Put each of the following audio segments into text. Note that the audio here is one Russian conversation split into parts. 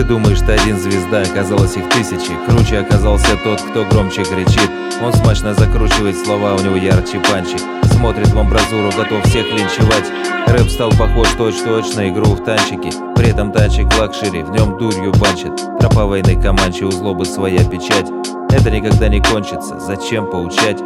Ты думаешь, ты один звезда, оказалось их тысячи. Круче оказался тот, кто громче кричит. Он смачно закручивает слова, у него ярче панчи. Смотрит в амбразуру, готов всех линчевать. Рэп стал похож точь-точь на игру в танчики. При этом танчик luxury, в нем дурью банчит Тропа войны Команчи, у злобы своя печать. Это никогда не кончится, зачем поучать?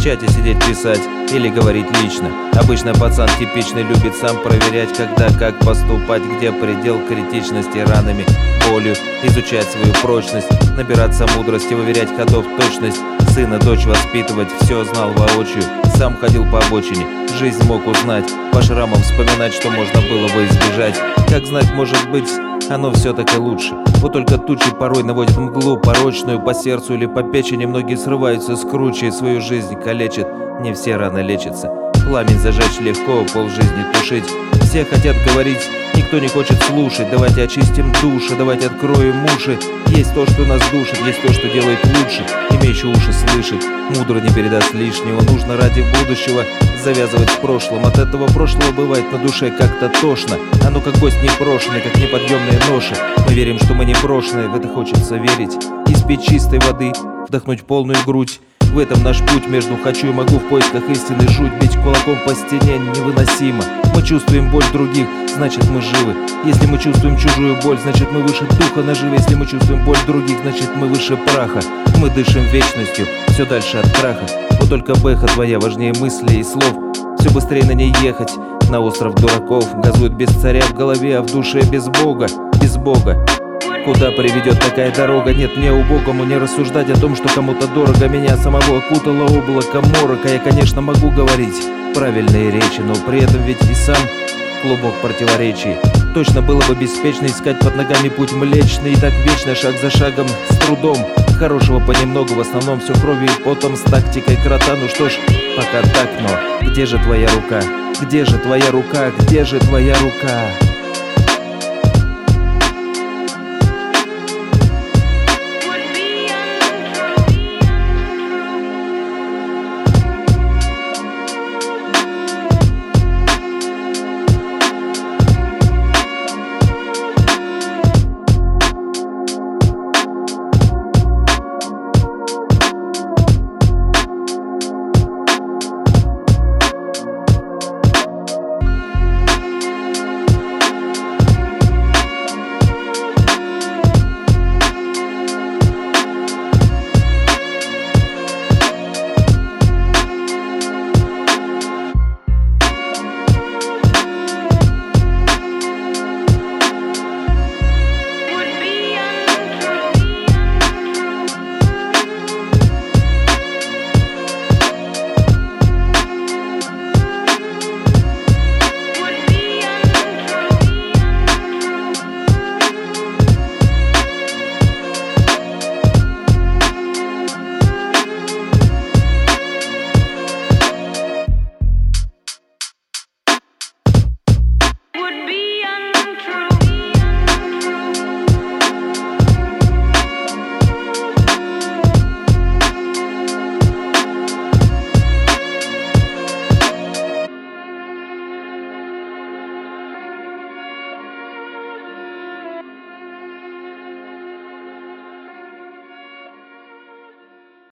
В чате сидеть писать или говорить лично. Обычно пацан типичный любит сам проверять Когда как поступать, где предел критичности ранами болью Изучать свою прочность, набираться мудрости, выверять ходов точность Сына, дочь воспитывать, все знал воочию Сам ходил по обочине, жизнь мог узнать По шрамам вспоминать, что можно было бы избежать. Как знать, может быть, оно все-таки лучше. Вот только тучи порой наводят мглу порочную По сердцу или по печени. Многие срываются с круче Свою жизнь калечат, не все рано лечатся. Пламень зажечь легко, пол жизни тушить. Все хотят говорить Никто не хочет слушать, давайте очистим души, давайте откроем уши. Есть то, что нас душит, есть то, что делает лучше. Имеющий уши слышит, мудро не передаст лишнего. Нужно ради будущего завязывать с прошлым. От этого прошлого бывает на душе как-то тошно. Оно как гость непрошенный, как неподъемные ноши Мы верим, что мы не брошенные, в это хочется верить. Испить чистой воды, вдохнуть полную грудь в этом наш путь между хочу и могу в поисках истины. Жуть Бить кулаком по стене невыносимо. Мы чувствуем боль других, значит мы живы. Если мы чувствуем чужую боль, значит мы выше духа наживы. Если мы чувствуем боль других, значит мы выше праха. Мы дышим вечностью, все дальше от краха. Вот только бэха твоя важнее мыслей и слов. Все быстрее на ней ехать, на остров дураков. Газует без царя в голове, а в душе без бога Без бога Куда приведет такая дорога? Нет мне убогому не рассуждать о том, что кому-то дорого Меня самого окутало облако морока Я, конечно, могу говорить правильные речи Но при этом ведь и сам клубок противоречий Точно было бы беспечно искать под ногами путь млечный И так вечно, шаг за шагом, с трудом Хорошего понемногу, в основном все кровью и потом С тактикой крота, ну что ж, пока так, но Где же твоя рука? Где же твоя рука? Где же твоя рука?